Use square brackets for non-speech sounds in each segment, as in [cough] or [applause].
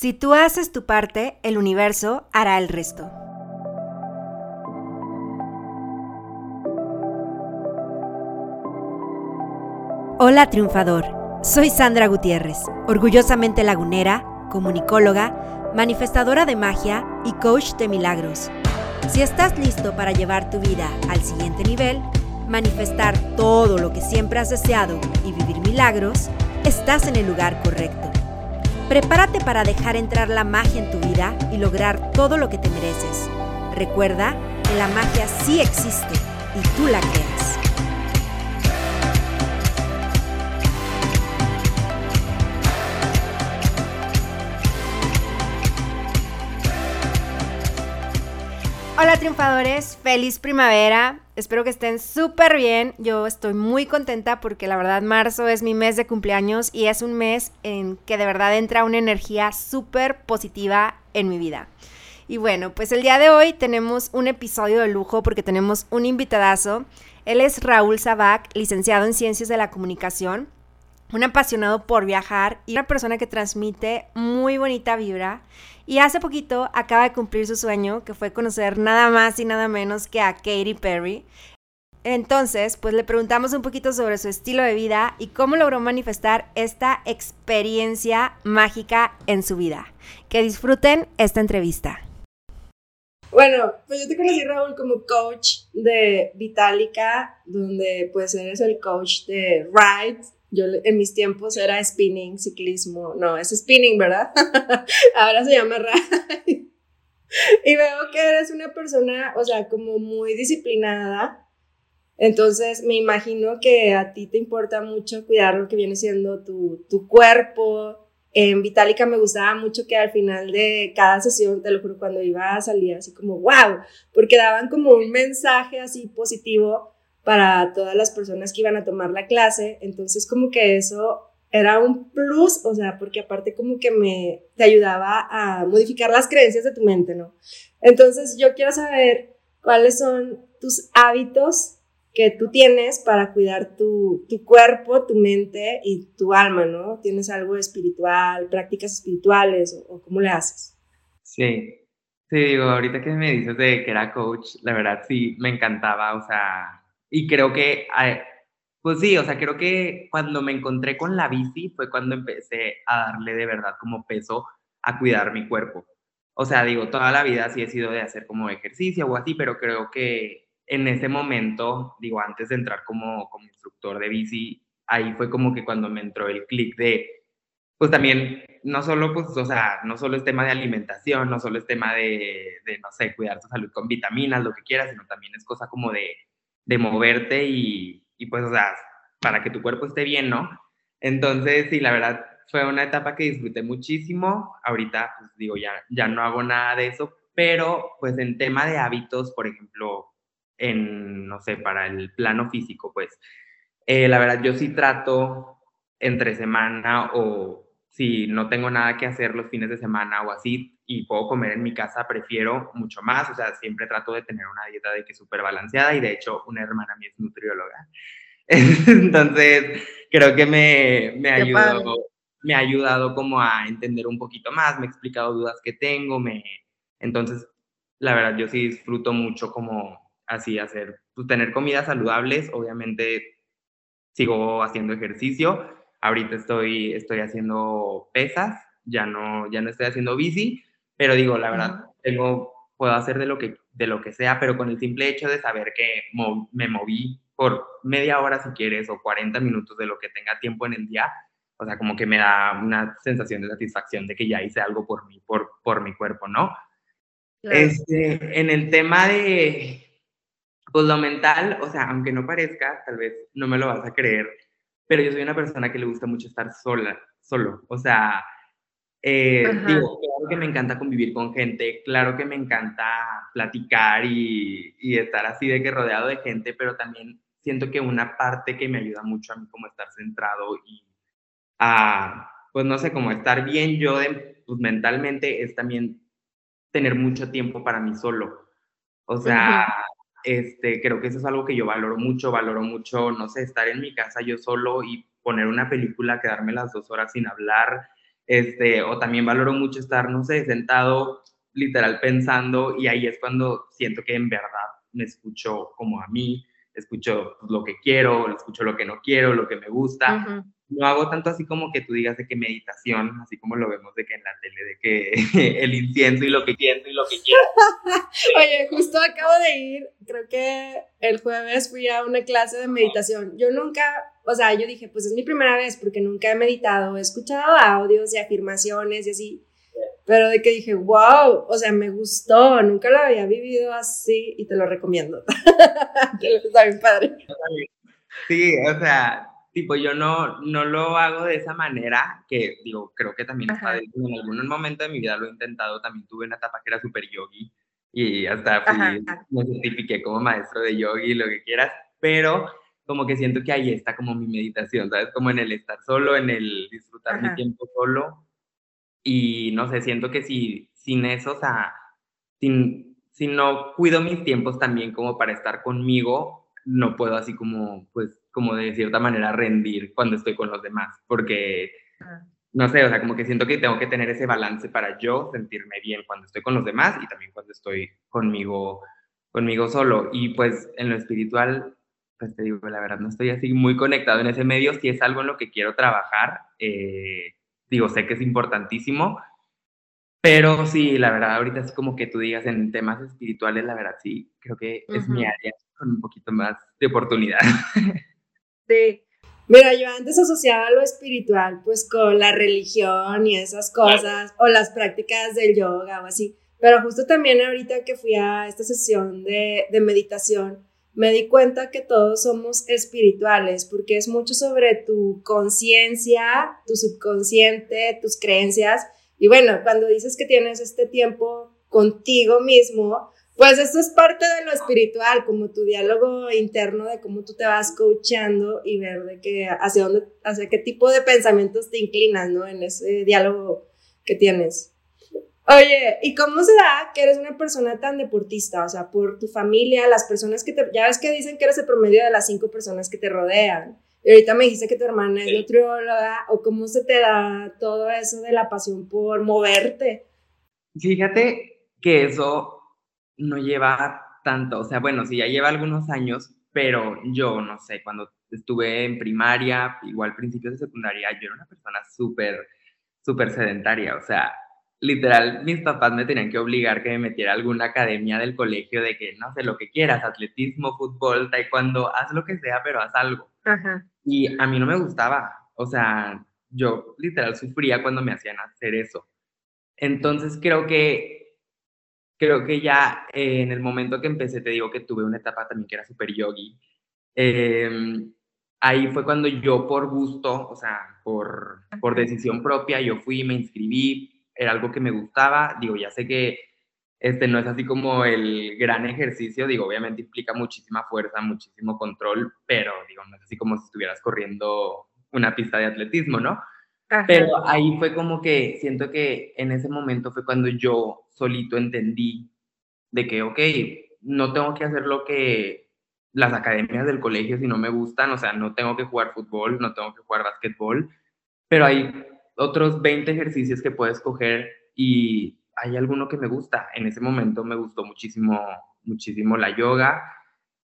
Si tú haces tu parte, el universo hará el resto. Hola triunfador, soy Sandra Gutiérrez, orgullosamente lagunera, comunicóloga, manifestadora de magia y coach de milagros. Si estás listo para llevar tu vida al siguiente nivel, manifestar todo lo que siempre has deseado y vivir milagros, estás en el lugar correcto. Prepárate para dejar entrar la magia en tu vida y lograr todo lo que te mereces. Recuerda que la magia sí existe y tú la creas. Hola triunfadores, feliz primavera. Espero que estén súper bien. Yo estoy muy contenta porque la verdad marzo es mi mes de cumpleaños y es un mes en que de verdad entra una energía súper positiva en mi vida. Y bueno, pues el día de hoy tenemos un episodio de lujo porque tenemos un invitadazo. Él es Raúl Sabac, licenciado en Ciencias de la Comunicación, un apasionado por viajar y una persona que transmite muy bonita vibra. Y hace poquito acaba de cumplir su sueño, que fue conocer nada más y nada menos que a Katy Perry. Entonces, pues le preguntamos un poquito sobre su estilo de vida y cómo logró manifestar esta experiencia mágica en su vida. Que disfruten esta entrevista. Bueno, pues yo te conocí, Raúl, como coach de Vitalica, donde pues eres el coach de Ride, yo en mis tiempos era spinning, ciclismo, no, es spinning, ¿verdad? [laughs] Ahora se llama ride. y veo que eres una persona, o sea, como muy disciplinada. Entonces me imagino que a ti te importa mucho cuidar lo que viene siendo tu, tu cuerpo. En Vitalica me gustaba mucho que al final de cada sesión, te lo juro, cuando iba a salir así como, wow, porque daban como un mensaje así positivo para todas las personas que iban a tomar la clase. Entonces como que eso era un plus, o sea, porque aparte como que me te ayudaba a modificar las creencias de tu mente, ¿no? Entonces yo quiero saber cuáles son tus hábitos que tú tienes para cuidar tu, tu cuerpo, tu mente y tu alma, ¿no? ¿Tienes algo espiritual, prácticas espirituales o, o cómo le haces? Sí, sí, digo, ahorita que me dices de que era coach, la verdad sí, me encantaba, o sea, y creo que, pues sí, o sea, creo que cuando me encontré con la bici fue cuando empecé a darle de verdad como peso a cuidar mi cuerpo. O sea, digo, toda la vida sí he sido de hacer como ejercicio o así, pero creo que en ese momento, digo, antes de entrar como, como instructor de bici, ahí fue como que cuando me entró el clic de, pues también, no solo, pues, o sea, no solo es tema de alimentación, no solo es tema de, de, no sé, cuidar tu salud con vitaminas, lo que quieras, sino también es cosa como de de moverte y, y, pues, o sea, para que tu cuerpo esté bien, ¿no? Entonces, sí, la verdad, fue una etapa que disfruté muchísimo. Ahorita, pues digo, ya, ya no hago nada de eso, pero pues en tema de hábitos, por ejemplo, en, no sé, para el plano físico, pues, eh, la verdad, yo sí trato entre semana o si no tengo nada que hacer los fines de semana o así y puedo comer en mi casa, prefiero mucho más. O sea, siempre trato de tener una dieta de que súper balanceada y de hecho una hermana mía es nutrióloga. [laughs] Entonces, creo que me, me, ha ayudado, me ha ayudado como a entender un poquito más, me ha explicado dudas que tengo, me... Entonces, la verdad, yo sí disfruto mucho como así hacer, pues, tener comidas saludables, obviamente sigo haciendo ejercicio, Ahorita estoy, estoy haciendo pesas, ya no, ya no estoy haciendo bici, pero digo, la verdad, tengo, puedo hacer de lo, que, de lo que sea, pero con el simple hecho de saber que me moví por media hora si quieres o 40 minutos de lo que tenga tiempo en el día, o sea, como que me da una sensación de satisfacción de que ya hice algo por mí, por, por mi cuerpo, ¿no? Este, en el tema de, pues lo mental, o sea, aunque no parezca, tal vez no me lo vas a creer, pero yo soy una persona que le gusta mucho estar sola, solo. O sea, eh, digo, claro que me encanta convivir con gente, claro que me encanta platicar y, y, estar así de que rodeado de gente, pero también siento que una parte que me ayuda mucho a mí como estar centrado y a, pues no sé, como estar bien yo de, pues, mentalmente es también tener mucho tiempo para mí solo. O sea, este, creo que eso es algo que yo valoro mucho, valoro mucho, no sé, estar en mi casa yo solo y poner una película, quedarme las dos horas sin hablar, este, o también valoro mucho estar, no sé, sentado literal pensando y ahí es cuando siento que en verdad me escucho como a mí, escucho lo que quiero, escucho lo que no quiero, lo que me gusta. No hago tanto así como que tú digas de que meditación, así como lo vemos de que en la tele, de que [laughs] el incienso y lo que quiero y lo que quiero. [laughs] Oye, justo acabo de ir, creo que el jueves fui a una clase de meditación. Yo nunca, o sea, yo dije, pues es mi primera vez porque nunca he meditado, he escuchado audios y afirmaciones y así, pero de que dije, wow, o sea, me gustó, nunca lo había vivido así y te lo recomiendo. [laughs] Está bien padre. Sí, o sea, tipo, yo no, no lo hago de esa manera, que digo, creo que también en algún momento de mi vida lo he intentado, también tuve una etapa que era súper yogi y hasta fui, me certifiqué como maestro de yogi, lo que quieras, pero como que siento que ahí está como mi meditación, ¿sabes? Como en el estar solo, en el disfrutar mi tiempo solo y no sé, siento que si sin eso, o sea, sin, si no cuido mis tiempos también como para estar conmigo, no puedo así como, pues, como de cierta manera rendir cuando estoy con los demás, porque, no sé, o sea, como que siento que tengo que tener ese balance para yo sentirme bien cuando estoy con los demás y también cuando estoy conmigo, conmigo solo. Y pues en lo espiritual, pues te digo, la verdad, no estoy así muy conectado en ese medio, si es algo en lo que quiero trabajar, eh, digo, sé que es importantísimo, pero sí, la verdad, ahorita es como que tú digas en temas espirituales, la verdad, sí, creo que es mi área con un poquito más de oportunidad. [laughs] Sí. Mira, yo antes asociaba lo espiritual pues con la religión y esas cosas, o las prácticas del yoga o así, pero justo también ahorita que fui a esta sesión de, de meditación, me di cuenta que todos somos espirituales, porque es mucho sobre tu conciencia, tu subconsciente, tus creencias. Y bueno, cuando dices que tienes este tiempo contigo mismo, pues esto es parte de lo espiritual, como tu diálogo interno de cómo tú te vas coachando y ver de qué, hacia dónde, hacia qué tipo de pensamientos te inclinas, ¿no? En ese diálogo que tienes. Oye, ¿y cómo se da que eres una persona tan deportista? O sea, por tu familia, las personas que te... Ya ves que dicen que eres el promedio de las cinco personas que te rodean. Y ahorita me dijiste que tu hermana es nutrióloga, o cómo se te da todo eso de la pasión por moverte. Fíjate que eso no lleva tanto, o sea, bueno, sí, ya lleva algunos años, pero yo, no sé, cuando estuve en primaria, igual principios de secundaria, yo era una persona súper, súper sedentaria, o sea, literal, mis papás me tenían que obligar que me metiera a alguna academia del colegio de que, no sé, lo que quieras, atletismo, fútbol, taekwondo, haz lo que sea, pero haz algo. Y a mí no me gustaba, o sea, yo literal sufría cuando me hacían hacer eso. Entonces creo que, creo que ya eh, en el momento que empecé, te digo que tuve una etapa también que era súper yogi, em, ahí fue cuando yo por gusto, o sea, por, por decisión propia, yo fui, me inscribí, era algo que me gustaba, digo, ya sé que este no es así como el gran ejercicio, digo, obviamente implica muchísima fuerza, muchísimo control, pero digo, no es así como si estuvieras corriendo una pista de atletismo, ¿no? Pero ahí fue como que siento que en ese momento fue cuando yo solito entendí de que, ok, no tengo que hacer lo que las academias del colegio si no me gustan, o sea, no tengo que jugar fútbol, no tengo que jugar básquetbol, pero hay otros 20 ejercicios que puedes coger y hay alguno que me gusta. En ese momento me gustó muchísimo, muchísimo la yoga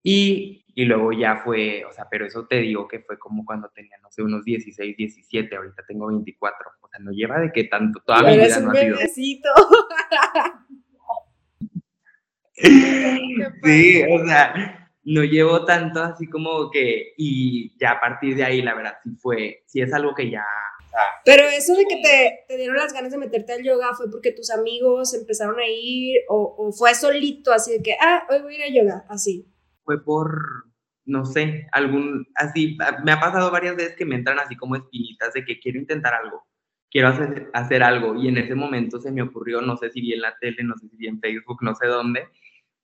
y, y luego ya fue, o sea, pero eso te digo que fue como cuando tenía, no sé, unos 16, 17, ahorita tengo 24, o sea, no lleva de que tanto, toda mi vida no ha sido. [laughs] sí, o sea, no llevo tanto así como que, y ya a partir de ahí, la verdad, sí fue, sí es algo que ya pero eso de que te, te, dieron las ganas de meterte al yoga fue porque tus amigos empezaron a ir o, o, fue solito, así de que, ah, hoy voy a ir a yoga, así. Fue por, no sé, algún, así, me ha pasado varias veces que me entran así como espinitas de que quiero intentar algo, quiero hacer, hacer algo y en ese momento se me ocurrió, no sé si vi en la tele, no sé si vi en Facebook, no sé dónde,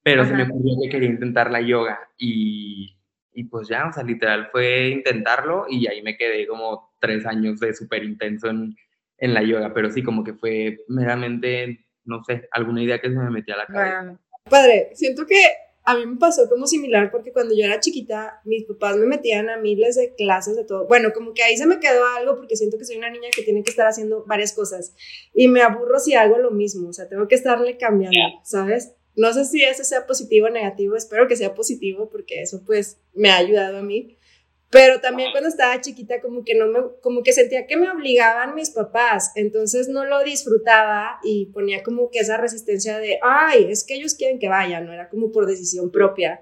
pero se me ocurrió que quería intentar la yoga y, y pues ya, o sea, literal fue intentarlo y ahí me quedé como tres años de súper intenso en, en, la yoga, pero sí, como que fue meramente, no sé, alguna idea que se me metía a la cabeza. Padre, siento que a mí me pasó como similar porque cuando yo era chiquita, mis papás me metían a miles de clases de todo. Bueno, como que ahí se me quedó algo porque siento que soy una niña que tiene que estar haciendo varias cosas y me aburro si hago lo mismo, o sea, tengo que estarle cambiando, ¿sabes? No sé si eso sea positivo o negativo, espero que sea positivo porque eso pues me ha ayudado a mí. Pero también cuando estaba chiquita como que no me, como que sentía que me obligaban mis papás, entonces no lo disfrutaba y ponía como que esa resistencia de, ay, es que ellos quieren que vaya, no era como por decisión propia.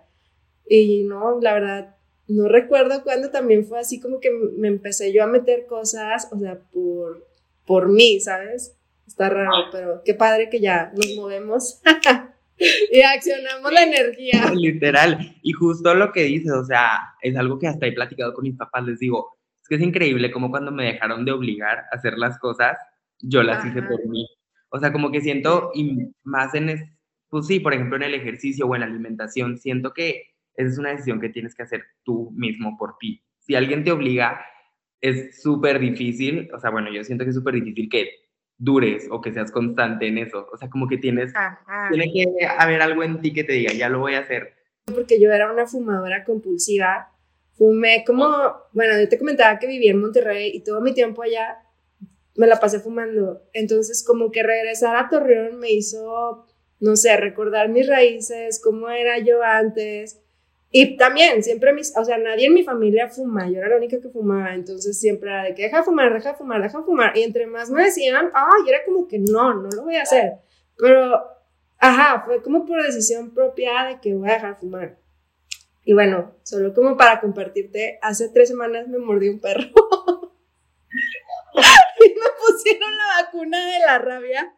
Y no, la verdad, no recuerdo cuándo también fue así como que me empecé yo a meter cosas, o sea, por, por mí, ¿sabes? Está raro, pero qué padre que ya nos movemos. [laughs] y accionamos la energía. [laughs] Literal. Y justo lo que dices, o sea, es algo que hasta he platicado con mis papás, les digo, es que es increíble como cuando me dejaron de obligar a hacer las cosas, yo las hice por mí. O sea, como que siento, y más en, pues sí, por ejemplo, en el ejercicio o en la alimentación, siento que esa es una decisión que tienes que hacer tú mismo por ti. Si alguien te obliga, es súper difícil, o sea, bueno, yo siento que es súper difícil que dures o que seas constante en eso. O sea, como que tienes, tiene que haber algo en ti que te diga, ya lo voy a hacer. Porque yo era una fumadora compulsiva. Fumé como, bueno, yo te comentaba que vivía en Monterrey y todo mi tiempo allá me la pasé fumando. Entonces, como que regresar a Torreón me hizo, no sé, recordar mis raíces, cómo era yo antes, y también, siempre mis, o sea, nadie en mi familia fuma, yo era la única que fumaba, entonces siempre era de que deja de fumar, deja de fumar, deja de fumar. Y entre más me decían, ay, era como que no, no lo voy a hacer. Pero, ajá, fue como por decisión propia de que voy a dejar de fumar. Y bueno, solo como para compartirte, hace tres semanas me mordió un perro. [laughs] y me pusieron la vacuna de la rabia.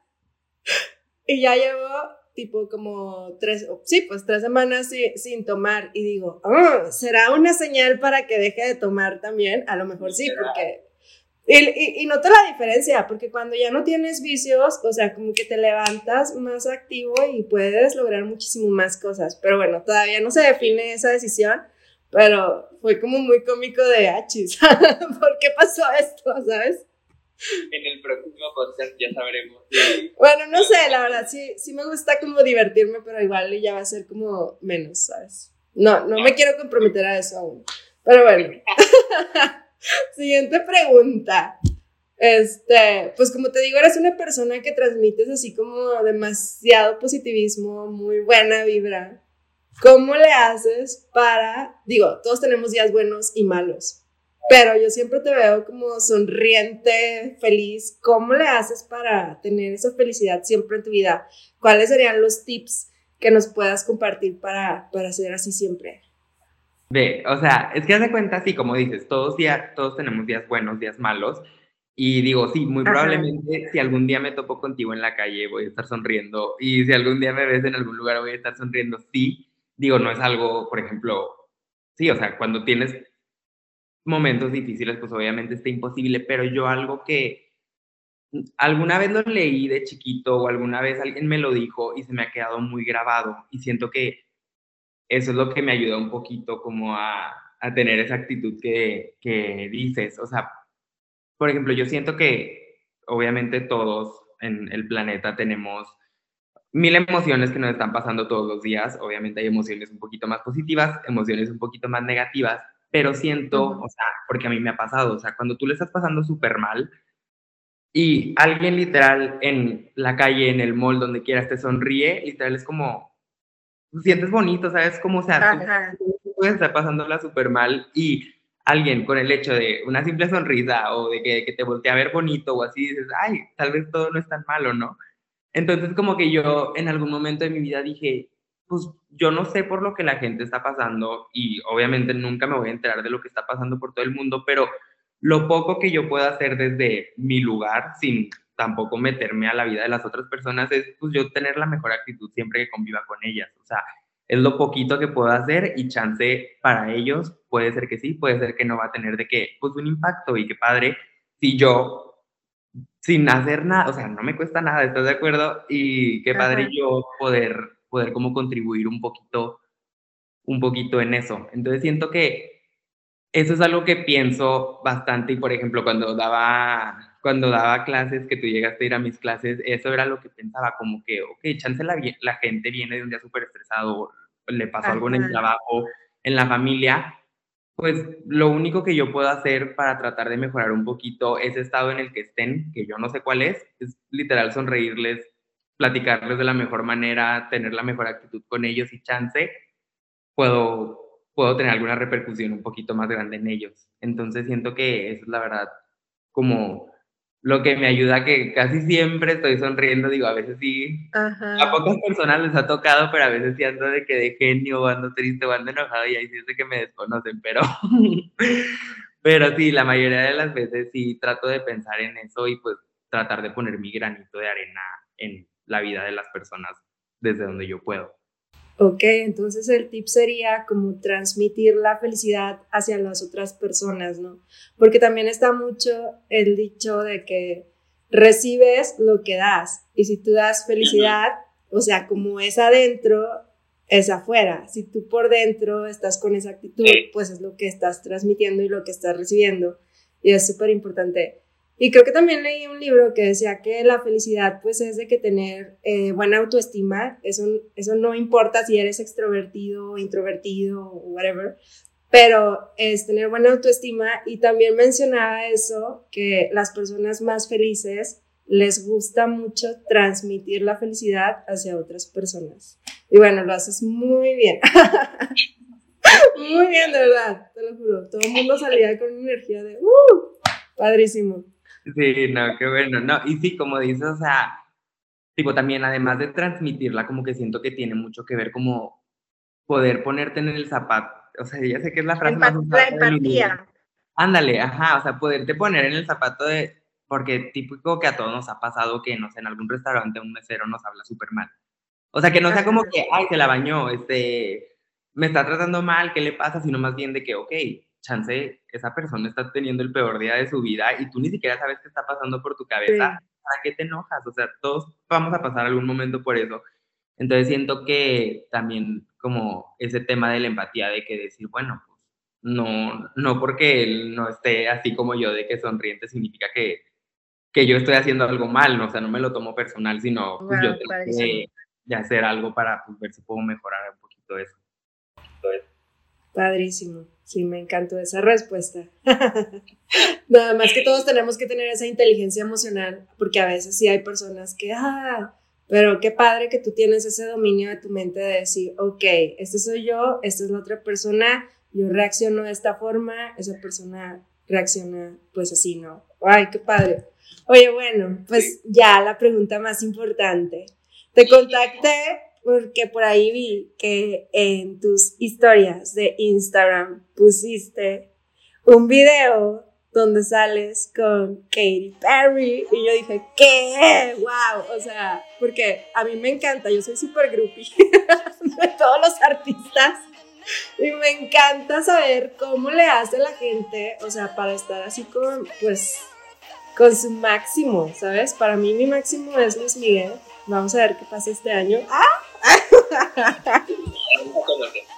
Y ya llevo tipo como tres, sí, pues tres semanas sin, tomar y digo, oh, ¿será una señal para que deje de tomar también? A lo mejor sí, porque... Y, y, y noto la diferencia, porque cuando ya no tienes vicios, o sea, como que te levantas más activo y puedes lograr muchísimo más cosas. Pero bueno, todavía no se define esa decisión, pero fue como muy cómico de achis. Ah, [laughs] ¿Por qué pasó esto, sabes? En el próximo podcast ya sabremos. Bueno, no sé, la verdad, sí, sí me gusta como divertirme, pero igual ya va a ser como menos, ¿sabes? No, no me quiero comprometer a eso aún. Pero bueno. [laughs] Siguiente pregunta. Este, pues como te digo, eres una persona que transmites así como demasiado positivismo, muy buena vibra. ¿Cómo le haces para, digo, todos tenemos días buenos y malos, pero yo siempre te veo como sonriente, feliz. ¿Cómo le haces para tener esa felicidad siempre en tu vida? ¿Cuáles serían los tips que nos puedas compartir para, para ser así siempre? Ve, o sea, es que haz de cuenta, sí, como dices, todos, día, todos tenemos días buenos, días malos. Y digo, sí, muy probablemente si algún día me topo contigo en la calle voy a estar sonriendo. Y si algún día me ves en algún lugar voy a estar sonriendo. Sí, digo, no es algo, por ejemplo, sí, o sea, cuando tienes momentos difíciles, pues obviamente está imposible, pero yo algo que alguna vez lo leí de chiquito o alguna vez alguien me lo dijo y se me ha quedado muy grabado y siento que eso es lo que me ayuda un poquito como a, a tener esa actitud que, que dices. O sea, por ejemplo, yo siento que obviamente todos en el planeta tenemos mil emociones que nos están pasando todos los días. Obviamente hay emociones un poquito más positivas, emociones un poquito más negativas, pero siento, o sea, porque a mí me ha pasado, o sea, cuando tú le estás pasando súper mal y alguien literal en la calle, en el mall, donde quieras, te sonríe, literal es como, sientes bonito, ¿sabes? Como, o sea, tú, puedes estar pasándola súper mal y alguien con el hecho de una simple sonrisa o de que, que, te voltea a ver bonito o así, dices, ay, tal vez todo no es tan malo, ¿no? Entonces como que yo en algún momento de mi vida dije, pues yo no sé por lo que la gente está pasando y obviamente nunca me voy a enterar de lo que está pasando por todo el mundo, pero lo poco que yo puedo hacer desde mi lugar, sin tampoco meterme a la vida de las otras personas, es pues yo tener la mejor actitud siempre que conviva con ellas. O sea, es lo poquito que puedo hacer y chance para ellos puede ser que sí, puede ser que no va a tener de qué, pues un impacto y qué padre si yo sin hacer nada, o sea, no me cuesta nada, ¿estás de acuerdo? Y qué padre yo poder poder como contribuir un poquito, un poquito en eso. Entonces siento que eso es algo que pienso bastante y por ejemplo cuando daba, cuando daba clases, que tú llegaste a ir a mis clases, eso era lo que pensaba, como que, ok, chance la, la gente viene de un día súper estresado, le pasó algo en el trabajo, en la familia, pues lo único que yo puedo hacer para tratar de mejorar un poquito ese estado en el que estén, que yo no sé cuál es, es literal sonreírles, platicarles de la mejor manera, tener la mejor actitud con ellos y chance, puedo, puedo tener alguna repercusión un poquito más grande en ellos. Entonces siento que eso es la verdad como lo que me ayuda que casi siempre estoy sonriendo, digo, a veces sí, a pocas personas les ha tocado, pero a veces sí ando de que de genio, o ando triste, o ando enojado, y ahí sí es de que me desconocen, pero, [laughs] pero sí, la mayoría de las veces sí trato de pensar en eso y pues tratar de poner mi granito de arena en la vida de las personas desde donde yo puedo. Ok, entonces el tip sería como transmitir la felicidad hacia las otras personas, ¿no? Porque también está mucho el dicho de que recibes lo que das. Y si tú das felicidad, o sea, como es adentro, es afuera. Si tú por dentro estás con esa actitud, pues es lo que estás transmitiendo y lo que estás recibiendo. Y es súper importante. Y creo que también leí un libro que decía que la felicidad pues es de que tener eh, buena autoestima, eso, eso no importa si eres extrovertido, introvertido o whatever, pero es tener buena autoestima y también mencionaba eso, que las personas más felices les gusta mucho transmitir la felicidad hacia otras personas. Y bueno, lo haces muy bien. [laughs] muy bien, de verdad, te lo juro. Todo el mundo salía con energía de, ¡uh! Padrísimo. Sí, no, qué bueno. No, y sí, como dices, o sea, tipo también, además de transmitirla, como que siento que tiene mucho que ver como poder ponerte en el zapato. O sea, ya sé que es la frase más La empatía. Ándale, ajá, o sea, poderte poner en el zapato de, porque típico que a todos nos ha pasado que, no sé, en algún restaurante un mesero nos habla súper mal. O sea, que no sea como que, ay, se la bañó, este, me está tratando mal, ¿qué le pasa? Sino más bien de que, ok, chance, esa persona está teniendo el peor día de su vida y tú ni siquiera sabes qué está pasando por tu cabeza, ¿para qué te enojas? O sea, todos vamos a pasar algún momento por eso. Entonces siento que también como ese tema de la empatía, de que decir, bueno, pues no, no porque él no esté así como yo de que sonriente significa que, que yo estoy haciendo algo mal, ¿no? o sea, no me lo tomo personal, sino pues, yo tengo que de hacer algo para pues, ver si puedo mejorar un poquito eso. Padrísimo. Sí, me encantó esa respuesta. [laughs] Nada más que todos tenemos que tener esa inteligencia emocional, porque a veces sí hay personas que, ah, pero qué padre que tú tienes ese dominio de tu mente de decir, ok, este soy yo, esta es la otra persona, yo reacciono de esta forma, esa persona reacciona pues así, ¿no? Ay, qué padre. Oye, bueno, pues ya la pregunta más importante. Te contacté porque por ahí vi que en tus historias de Instagram pusiste un video donde sales con Katy Perry y yo dije, ¿qué? ¡Wow! O sea, porque a mí me encanta, yo soy súper groupie [laughs] de todos los artistas y me encanta saber cómo le hace la gente, o sea, para estar así con, pues, con su máximo, ¿sabes? Para mí mi máximo es Luis Miguel. Vamos a ver qué pasa este año. ¡Ah! [laughs]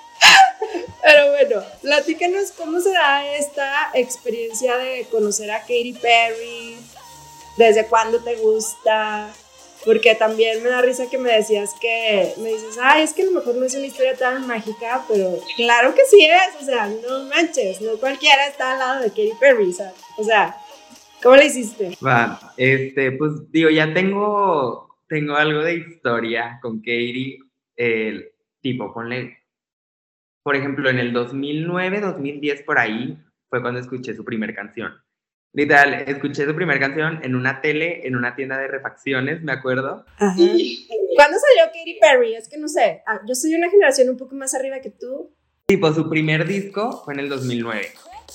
Pero bueno, platícanos cómo se da esta experiencia de conocer a Katy Perry, desde cuándo te gusta, porque también me da risa que me decías que, me dices, ay, es que a lo mejor no es una historia tan mágica, pero claro que sí es, o sea, no manches, no cualquiera está al lado de Katy Perry, o sea, ¿cómo le hiciste? Va, este, pues digo, ya tengo tengo algo de historia con Katie, el tipo, ponle, por ejemplo, en el 2009, 2010, por ahí, fue cuando escuché su primera canción. Literal, escuché su primera canción en una tele, en una tienda de refacciones, me acuerdo. ¿Cuándo salió Katy Perry? Es que no sé, ah, yo soy una generación un poco más arriba que tú. Tipo, su primer disco fue en el 2009.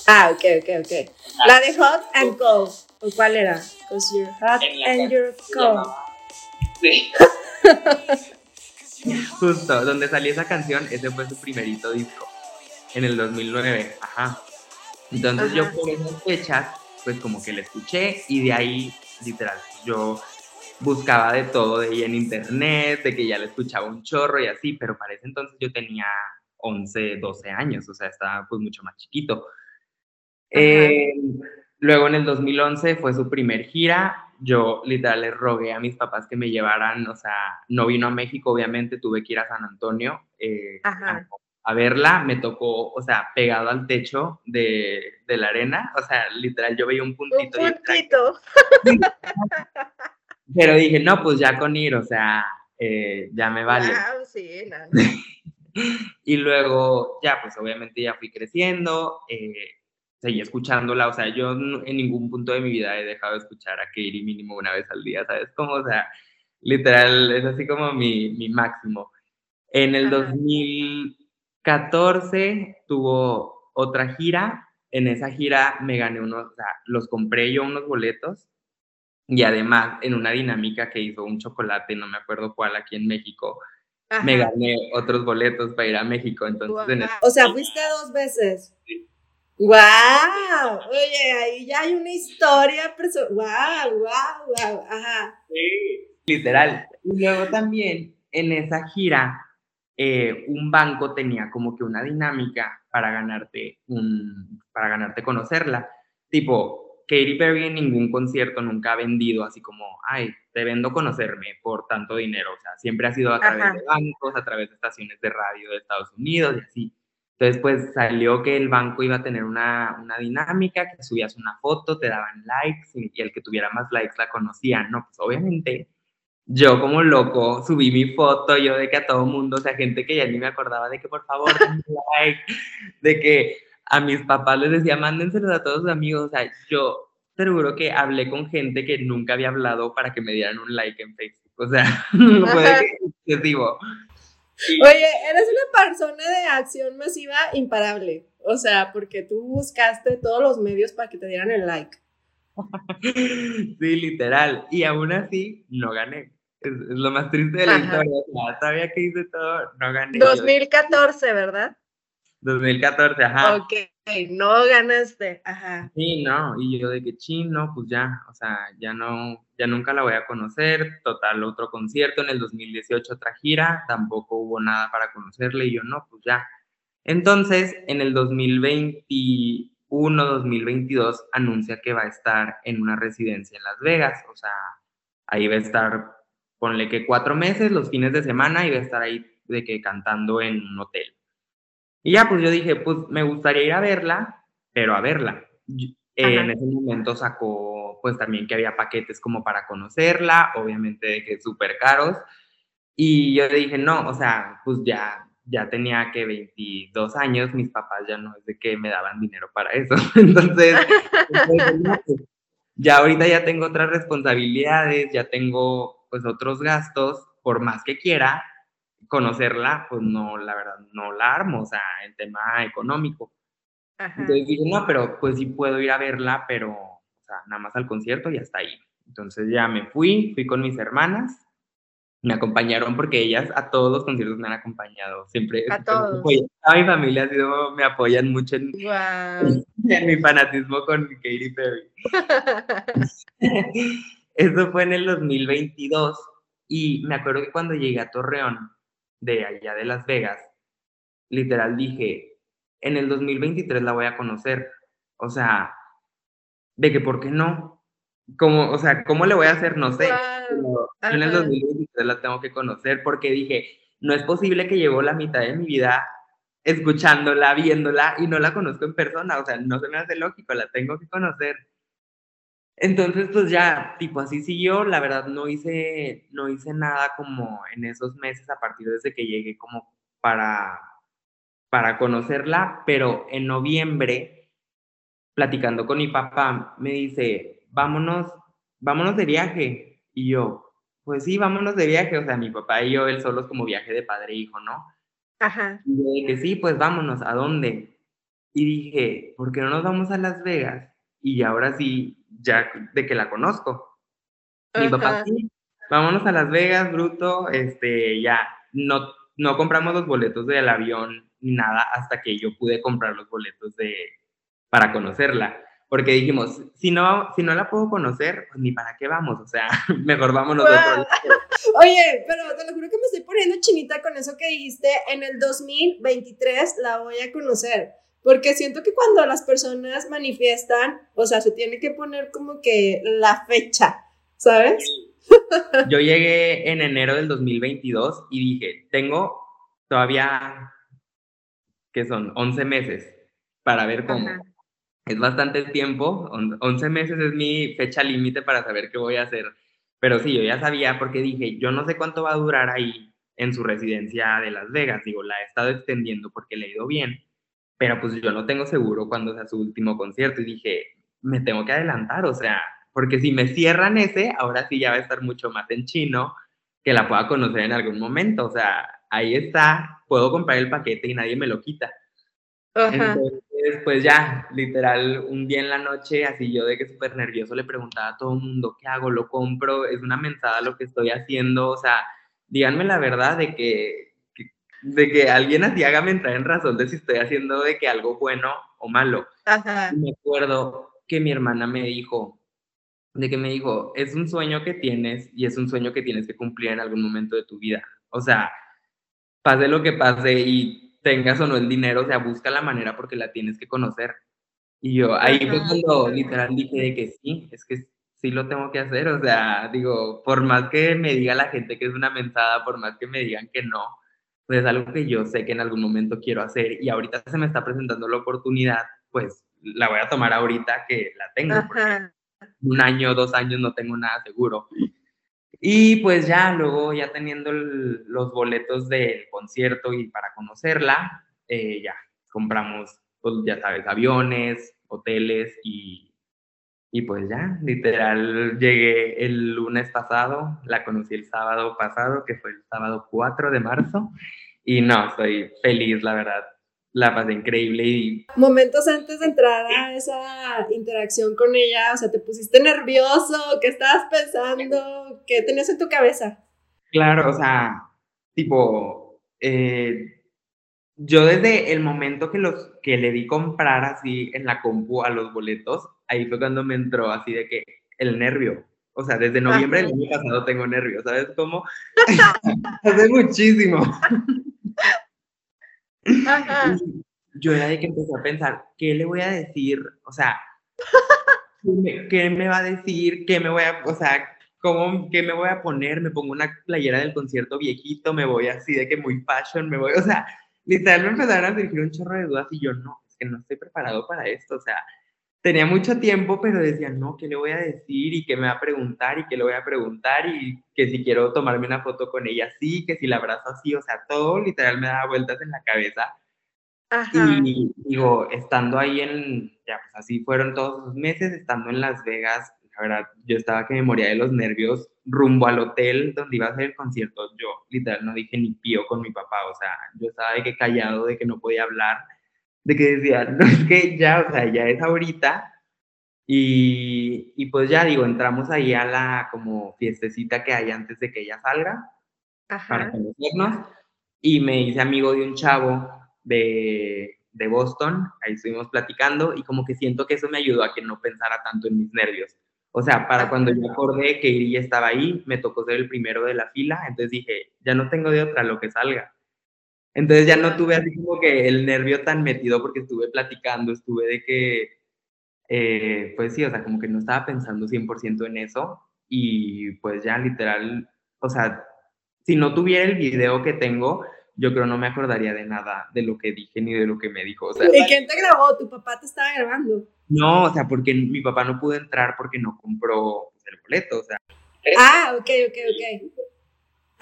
Ah, ok, ok, ok. La de Hot and Cold. ¿O cuál era? Because you're hot and you're cold. [laughs] Justo, donde salió esa canción, ese fue su primerito disco, en el 2009, ajá. Entonces yo por esas fechas, pues como que la escuché y de ahí, literal, yo buscaba de todo de ella en internet, de que ya la escuchaba un chorro y así, pero para ese entonces yo tenía 11, 12 años, o sea, estaba pues mucho más chiquito. Eh, Luego en el 2011 fue su primer gira. Yo literal les rogué a mis papás que me llevaran, o sea, no vino a México, obviamente, tuve que ir a San Antonio eh, a, verla. Me tocó, o sea, pegado al techo de, de, la arena, o sea, literal, yo veía un puntito. Un puntito. [laughs] Pero dije, no, pues ya con ir, o sea, eh, ya me vale. Wow, sí, [laughs] y luego, ya, pues obviamente ya fui creciendo. Eh, seguí escuchándola, o sea, yo en ningún punto de mi vida he dejado de escuchar a Katie mínimo una vez al día, ¿sabes? Como, o sea, literal, es así como mi, mi máximo. En el 2014 tuvo otra gira, en esa gira me gané unos, o sea, los compré yo unos boletos y además en una dinámica que hizo un chocolate, no me acuerdo cuál, aquí en México, me gané otros boletos para ir a México. Entonces, O sea, fuiste dos veces. Sí. ¡Wow! Oye, ahí ya hay una historia ¡Wow! ¡Wow! ¡Wow! Ajá. Sí, literal. Y luego también en esa gira, eh, un banco tenía como que una dinámica para ganarte un, para ganarte conocerla. Tipo, Katy Perry en ningún concierto nunca ha vendido así como, ay, te vendo conocerme por tanto dinero. O sea, siempre ha sido a través de bancos, a través de estaciones de radio de Estados Unidos y así. Entonces, pues salió que el banco iba a tener una, una, dinámica, que subías una foto, te daban likes y, el que tuviera más likes la conocía. No, pues obviamente yo como loco subí mi foto, yo de que a todo mundo, o sea, gente que ya ni me acordaba de que por favor denme [laughs] like, de que a mis papás les decía, mándenselos a todos sus amigos, o sea, yo seguro que hablé con gente que nunca había hablado para que me dieran un like en Facebook, o sea, [laughs] fue excesivo. Oye, eres una persona de acción masiva imparable. O sea, porque tú buscaste todos los medios para que te dieran el like. Sí, literal. Y aún así, no gané. Es, lo más triste de la historia. todavía que hice todo, no gané. 2014, ¿verdad? 2014, ajá. Ok, no ganaste, ajá. Sí, no, y yo de que chino, pues ya, o sea, ya no, ya nunca la voy a conocer, total, otro concierto, en el 2018 otra gira, tampoco hubo nada para conocerle, y yo no, pues ya. Entonces, en el 2021, 2022, anuncia que va a estar en una residencia en Las Vegas, o sea, ahí va a estar, ponle que cuatro meses, los fines de semana, y va a estar ahí de que cantando en un hotel. Y ya, pues yo dije, pues me gustaría ir a verla, pero a verla. en ese momento sacó, pues también que había paquetes como para conocerla, obviamente que súper caros. Y yo le dije, no, o sea, pues ya, ya tenía que 22 años, mis papás ya no es de que me daban dinero para eso. [laughs] Entonces, pues, ya ahorita ya tengo otras responsabilidades, ya tengo pues otros gastos, por más que quiera, conocerla, pues no, la verdad, no la armo, o sea, en tema económico. Entonces dije, no, pero pues sí puedo ir a verla, pero, o sea, nada más al concierto y hasta ahí. Entonces ya me fui, fui con mis hermanas, me acompañaron porque ellas a todos los conciertos me han acompañado, siempre. A todos. A mi familia ha sido, me apoyan mucho en, [laughs] en mi fanatismo con Katy Perry. [laughs] [laughs] Eso fue en el 2022 y me acuerdo que cuando llegué a Torreón, de allá de Las Vegas, literal dije, en el 2023 la voy a conocer. O sea, de que, ¿por qué no? Como, o sea, ¿cómo le voy a hacer? No sé. en el 2023 la tengo que conocer porque dije, no es posible que llevo la mitad de mi vida escuchándola, viéndola y no la conozco en persona. O sea, no se me hace lógico, la tengo que conocer. Entonces, pues ya, tipo, así siguió. La verdad, no hice, no hice nada como en esos meses a partir desde que llegué como para, para conocerla, pero en noviembre, platicando con mi papá, me dice, vámonos, vámonos de viaje. Y yo, pues sí, vámonos de viaje. O sea, mi papá y yo, él solo es como viaje de padre e hijo, ¿no? Ajá. Y yo dije, sí, pues vámonos, ¿a dónde? Y dije, ¿por qué no nos vamos a Las Vegas? Y ahora sí, ya de que la conozco. Mi papá, sí, vámonos a Las Vegas, bruto, este, ya, no, no compramos los boletos del avión ni nada hasta que yo pude comprar los boletos de, para conocerla. Porque dijimos, si no, si no la puedo conocer, pues ni para qué vamos, o sea, [laughs] mejor vámonos nosotros. [laughs] Oye, pero te lo juro que me estoy poniendo chinita con eso que dijiste, en el 2023 la voy a conocer. Porque siento que cuando las personas manifiestan, o sea, se tiene que poner como que la fecha, ¿sabes? [laughs] Yo llegué en enero del 2022 y dije, tengo todavía, que son 11 meses para ver cómo. Es bastante tiempo, 11 meses es mi fecha límite para saber qué voy a hacer. Pero sí, yo ya sabía porque dije, yo no sé cuánto va a durar ahí en su residencia de Las Vegas. Digo, la he estado extendiendo porque le he ido bien, pero pues yo no tengo seguro cuándo sea su último concierto y dije, me tengo que adelantar, o sea, porque si me cierran ese, ahora sí ya va a estar mucho más en chino que la pueda conocer en algún momento, o sea, ahí está, puedo comprar el paquete y nadie me lo quita. Entonces, pues ya, literal, un día en la noche, así yo de que súper nervioso le preguntaba a todo el mundo, ¿qué hago? ¿Lo compro? ¿Es una mensada lo que estoy haciendo? O sea, díganme la verdad de que, de que alguien así hágame entrar en razón de si estoy haciendo de que algo bueno o malo. Ajá. Me acuerdo que mi hermana me dijo, de que me dijo, es un sueño que tienes y es un sueño que tienes que cumplir en algún momento de tu vida. O sea, pase lo que pase y tengas o no el dinero, o sea, busca la manera porque la tienes que conocer. Y yo ahí fue cuando literal dije de que sí, es que sí lo tengo que hacer, o sea, digo, por más que me diga la gente que es una mensada, por más que me digan que no, pues es algo que yo sé que en algún momento quiero hacer y ahorita se me está presentando la oportunidad, pues la voy a tomar ahorita que la tengo. Un año, dos años no tengo nada seguro. Y pues ya luego, ya teniendo los boletos del concierto y para conocerla, eh, ya compramos, pues ya sabes, aviones, hoteles y, y pues ya, literal, llegué el lunes pasado, la conocí el sábado pasado, que fue el sábado 4 de marzo, y no, estoy feliz, la verdad, la pasé increíble y... Momentos antes de entrar a esa interacción con ella, o sea, ¿te pusiste nervioso? ¿Qué estabas pensando? ¿Qué tenías en tu cabeza? Claro, o sea, tipo, eh, yo desde el momento que, los, que le di comprar así en la compu a los boletos, ahí fue cuando me entró así de que el nervio. O sea, desde noviembre del año pasado tengo nervios, ¿sabes cómo? [laughs] Hace muchísimo. Yo era de que empecé a pensar, ¿qué le voy a decir? O sea, [laughs] ¿qué me, va a decir? ¿Qué me voy a, o sea, cómo, qué me voy a poner? Me pongo una playera del concierto viejito, me voy así de que muy fashion, me voy, o sea, literal me empezaron a surgir un chorro de dudas y yo no, es que no estoy preparado para esto, o sea, tenía mucho tiempo, pero decía, no, ¿qué le voy a decir? ¿Y qué me va a preguntar? ¿Y qué le voy a preguntar? Y que si quiero tomarme una foto con ella, sí, que si la abrazo así, o sea, todo literal me daba vueltas en la cabeza. Y digo, estando ahí en, ya pues así fueron todos los meses, estando en Las Vegas, la verdad, yo estaba que me moría de los nervios rumbo al hotel donde iba a hacer el concierto. Yo literal no dije ni pío con mi papá, o sea, yo estaba de que callado, de que no podía hablar de que decía, [laughs] no es que ya, o sea, ya es ahorita. Y, y, pues ya digo, entramos ahí a la como fiestecita que hay antes de que ella salga para conocernos. Y me hice amigo de un chavo de, de Boston, ahí estuvimos platicando y como que siento que eso me ayudó a que no pensara tanto en mis nervios. O sea, para cuando yo acordé que Iri estaba ahí, me tocó ser el primero de la fila, entonces dije, ya no tengo de otra lo que salga. Entonces ya no tuve así como que el nervio tan metido porque estuve platicando, estuve de que, eh, pues sí, o sea, como que no estaba pensando 100% en eso y pues ya literal, o sea, si no tuviera el video que tengo, yo creo no me acordaría de nada de lo que dije ni de lo que me dijo. O sea, ¿Y quién te grabó? ¿Tu papá te estaba grabando? No, o sea, porque mi papá no pudo entrar porque no compró el boleto, o sea. Ah, ok, ok, ok.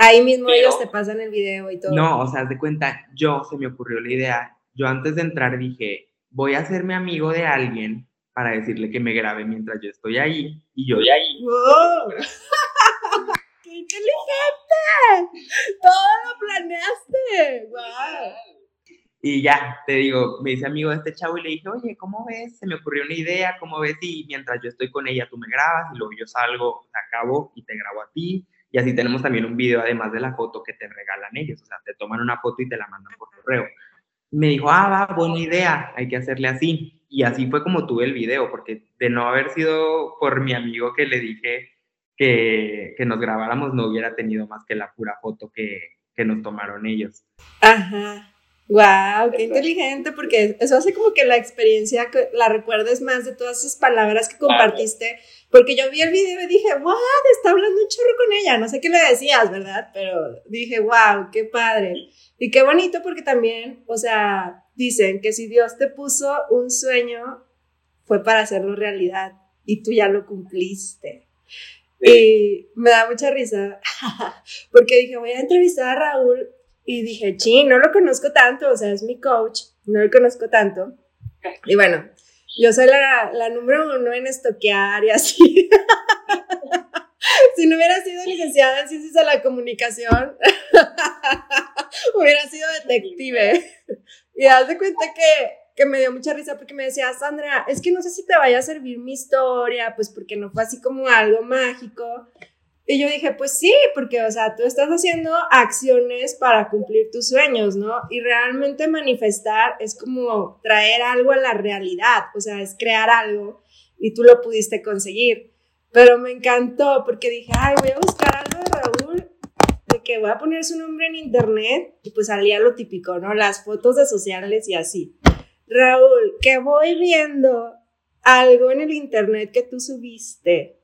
Ahí mismo ellos te pasan el video y todo. No, o sea, de cuenta, yo se me ocurrió la idea. Yo antes de entrar dije, voy a hacerme amigo de alguien para decirle que me grabe mientras yo estoy ahí y yo de ahí. ¡Wow! [laughs] ¡Qué inteligente! Todo lo planeaste. ¡Wow! Y ya, te digo, me hice amigo de este chavo y le dije, oye, ¿cómo ves? Se me ocurrió una idea, ¿cómo ves? Y mientras yo estoy con ella, tú me grabas y luego yo salgo, acabo y te grabo a ti y así tenemos también un video, además de la foto que te regalan ellos. O sea, te toman una foto y te la mandan por correo. Me dijo, ah, va, buena idea, hay que hacerle así. Y así fue como tuve el video, porque de no haber sido por mi amigo que le dije que, que nos grabáramos, no hubiera tenido más que la pura foto que, que nos tomaron ellos. Ajá. Wow, qué inteligente, porque eso hace como que la experiencia la recuerdes más de todas esas palabras que compartiste, porque yo vi el video y dije, wow, está hablando un chorro con ella, no sé qué le decías, ¿verdad? Pero dije, wow, qué padre. Y qué bonito porque también, o sea, dicen que si Dios te puso un sueño, fue para hacerlo realidad y tú ya lo cumpliste. Y me da mucha risa [laughs] porque dije, voy a entrevistar a Raúl y dije, sí, no lo conozco tanto, o sea, es mi coach, no lo conozco tanto. Y bueno, yo soy la, la número uno en estoquear y así. [laughs] si no hubiera sido licenciada en ciencias de la comunicación, [laughs] hubiera sido detective. Y haz de cuenta que, que, me dio mucha risa porque me decía, Sandra, es que no sé si te vaya a servir mi historia, pues porque no fue así como algo mágico. Y yo dije, pues sí, porque, o sea, tú estás haciendo acciones para cumplir tus sueños, ¿no? Y realmente manifestar es como traer algo a la realidad, o sea, es crear algo y tú lo pudiste conseguir. Pero me encantó porque dije, ay, voy a buscar algo de Raúl, de que voy a poner su nombre en internet y pues salía lo típico, ¿no? Las fotos de sociales y así. Raúl, que voy viendo algo en el internet que tú subiste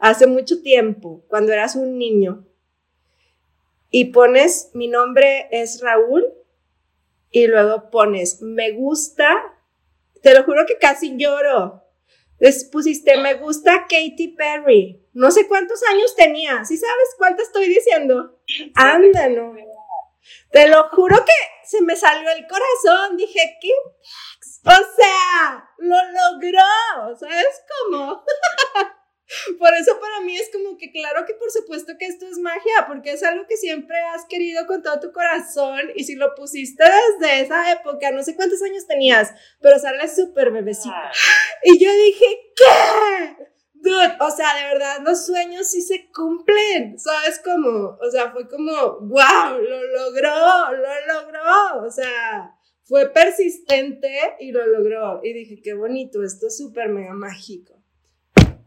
hace mucho tiempo, cuando eras un niño, y pones, mi nombre es Raúl, y luego pones, me gusta, te lo juro que casi lloro. Les pusiste, me gusta Katy Perry. No sé cuántos años tenía. ¿Sí sabes cuánto estoy diciendo? Ándalo. Te lo juro que se me salió el corazón. Dije, ¿qué? O sea, lo logró. ¿Sabes cómo? [laughs] Por eso para mí es como que claro que por supuesto que esto es magia, porque es algo que siempre has querido con todo tu corazón y si lo pusiste desde esa época, no sé cuántos años tenías, pero sale súper bebecito. Ah. [gasps] Y yo dije, ¿qué? Dude, o sea, de verdad, los sueños sí se cumplen, ¿sabes cómo? O sea, fue como, wow, lo logró, lo logró, o sea, fue persistente y lo logró. Y dije, qué bonito, esto es súper mega mágico.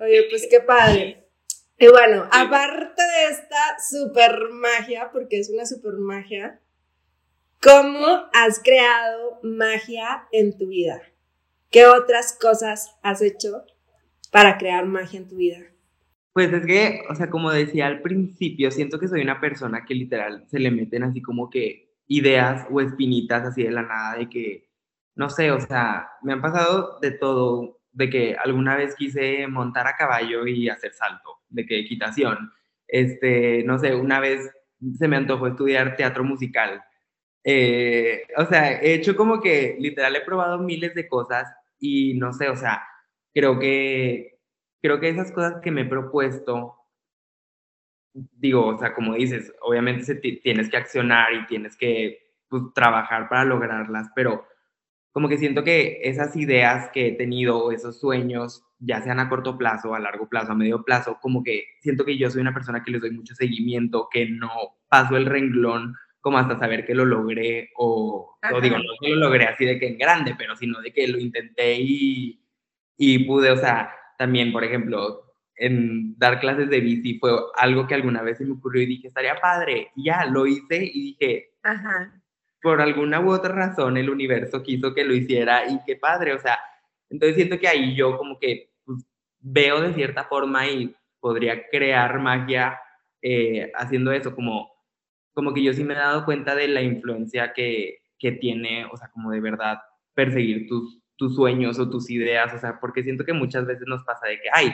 Oye, pues qué padre. Y bueno, aparte de esta super magia, porque es una super magia, ¿cómo has creado magia en tu vida? ¿Qué otras cosas has hecho para crear magia en tu vida? Pues es que, o sea, como decía al principio, siento que soy una persona que literal se le meten así como que ideas o espinitas así de la nada, de que, no sé, o sea, me han pasado de todo de que alguna vez quise montar a caballo y hacer salto, de que equitación. Este, no sé, una vez se me antojó estudiar teatro musical. Eh, o sea, he hecho como que literal he probado miles de cosas y no sé, o sea, creo que creo que esas cosas que me he propuesto digo, o sea, como dices, obviamente tienes que accionar y tienes que pues, trabajar para lograrlas, pero como que siento que esas ideas que he tenido, esos sueños, ya sean a corto plazo, a largo plazo, a medio plazo, como que siento que yo soy una persona que les doy mucho seguimiento, que no paso el renglón como hasta saber que lo logré o, o digo, no que lo logré así de que en grande, pero sino de que lo intenté y, y pude, o sea, también, por ejemplo, en dar clases de bici fue algo que alguna vez se me ocurrió y dije, estaría padre, y ya lo hice y dije, Ajá por alguna u otra razón el universo quiso que lo hiciera y qué padre, o sea, entonces siento que ahí yo como que pues, veo de cierta forma y podría crear magia eh, haciendo eso, como, como que yo sí me he dado cuenta de la influencia que, que tiene, o sea, como de verdad perseguir tus, tus sueños o tus ideas, o sea, porque siento que muchas veces nos pasa de que, ay,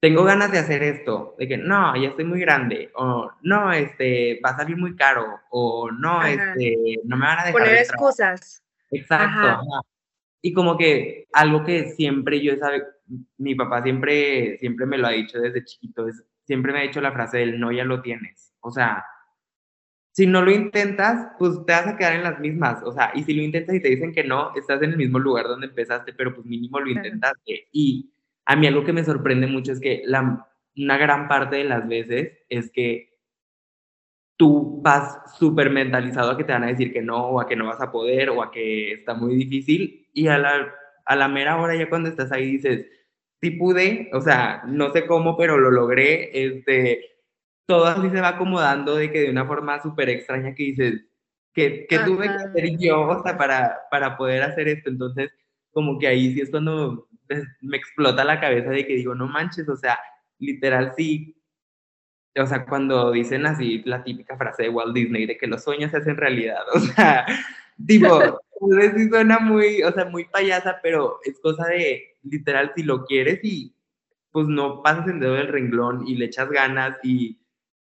tengo ganas de hacer esto, de que no, ya estoy muy grande, o no, este, va a salir muy caro, o no, este, no me van a dejar. Poner excusas. Exacto. Y como que algo que siempre yo sabe, mi papá siempre, siempre me lo ha dicho desde chiquito, es, siempre me ha dicho la frase del no ya lo tienes. O sea, si no lo intentas, pues te vas a quedar en las mismas. O sea, y si lo intentas y te dicen que no, estás en el mismo lugar donde empezaste, pero pues mínimo lo intentaste. Y a mí algo que me sorprende mucho es que la, una gran parte de las veces es que tú vas súper mentalizado a que te van a decir que no, o a que no vas a poder, o a que está muy difícil, y a la, a la mera hora ya cuando estás ahí dices, sí pude, o sea, no sé cómo, pero lo logré, este, todo así se va acomodando de que de una forma súper extraña que dices, que, que tuve que hacer yo, o sea, para, para poder hacer esto. Entonces, como que ahí sí es cuando me explota la cabeza de que digo, no manches, o sea, literal sí. O sea, cuando dicen así la típica frase de Walt Disney de que los sueños se hacen realidad, [laughs] o sea, tipo, sí suena muy, o sea, muy payasa, pero es cosa de, literal, si lo quieres y pues no pasas el dedo del renglón y le echas ganas y,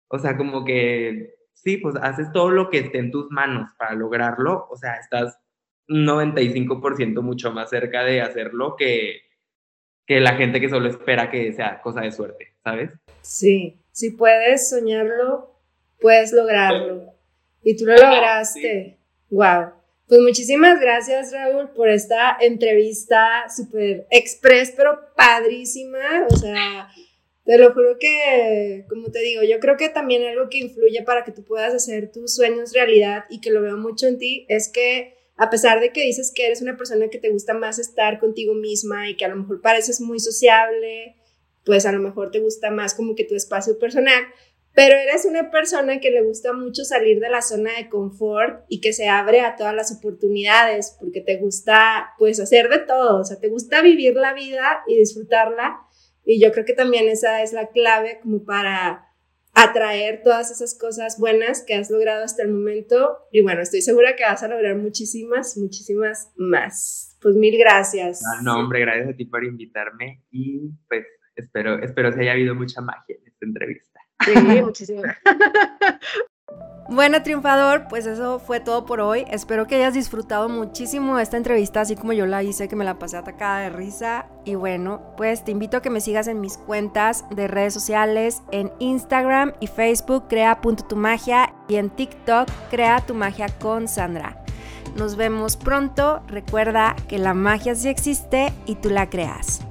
o sea, como que, sí, pues haces todo lo que esté en tus manos para lograrlo, o sea, estás 95% mucho más cerca de hacerlo que, que la gente que solo espera que sea cosa de suerte, ¿sabes? Sí, si puedes soñarlo, puedes lograrlo. Y tú lo lograste. Wow. Pues muchísimas gracias, Raúl, por esta entrevista súper express, pero padrísima. O sea, te lo juro que, como te digo, yo creo que también algo que influye para que tú puedas hacer tus sueños realidad y que lo veo mucho en ti es que a pesar de que dices que eres una persona que te gusta más estar contigo misma y que a lo mejor pareces muy sociable, pues a lo mejor te gusta más como que tu espacio personal, pero eres una persona que le gusta mucho salir de la zona de confort y que se abre a todas las oportunidades porque te gusta pues hacer de todo, o sea, te gusta vivir la vida y disfrutarla. Y yo creo que también esa es la clave como para atraer todas esas cosas buenas que has logrado hasta el momento. Y bueno, estoy segura que vas a lograr muchísimas, muchísimas más. Pues mil gracias. Ah, no, hombre, gracias a ti por invitarme y pues espero, espero que haya habido mucha magia en esta entrevista. Sí, [laughs] muchísimas. [laughs] Bueno, triunfador, pues eso fue todo por hoy. Espero que hayas disfrutado muchísimo esta entrevista, así como yo la hice, que me la pasé atacada de risa. Y bueno, pues te invito a que me sigas en mis cuentas de redes sociales, en Instagram y Facebook, crea.tumagia, y en TikTok, crea tu magia con Sandra. Nos vemos pronto. Recuerda que la magia sí existe y tú la creas.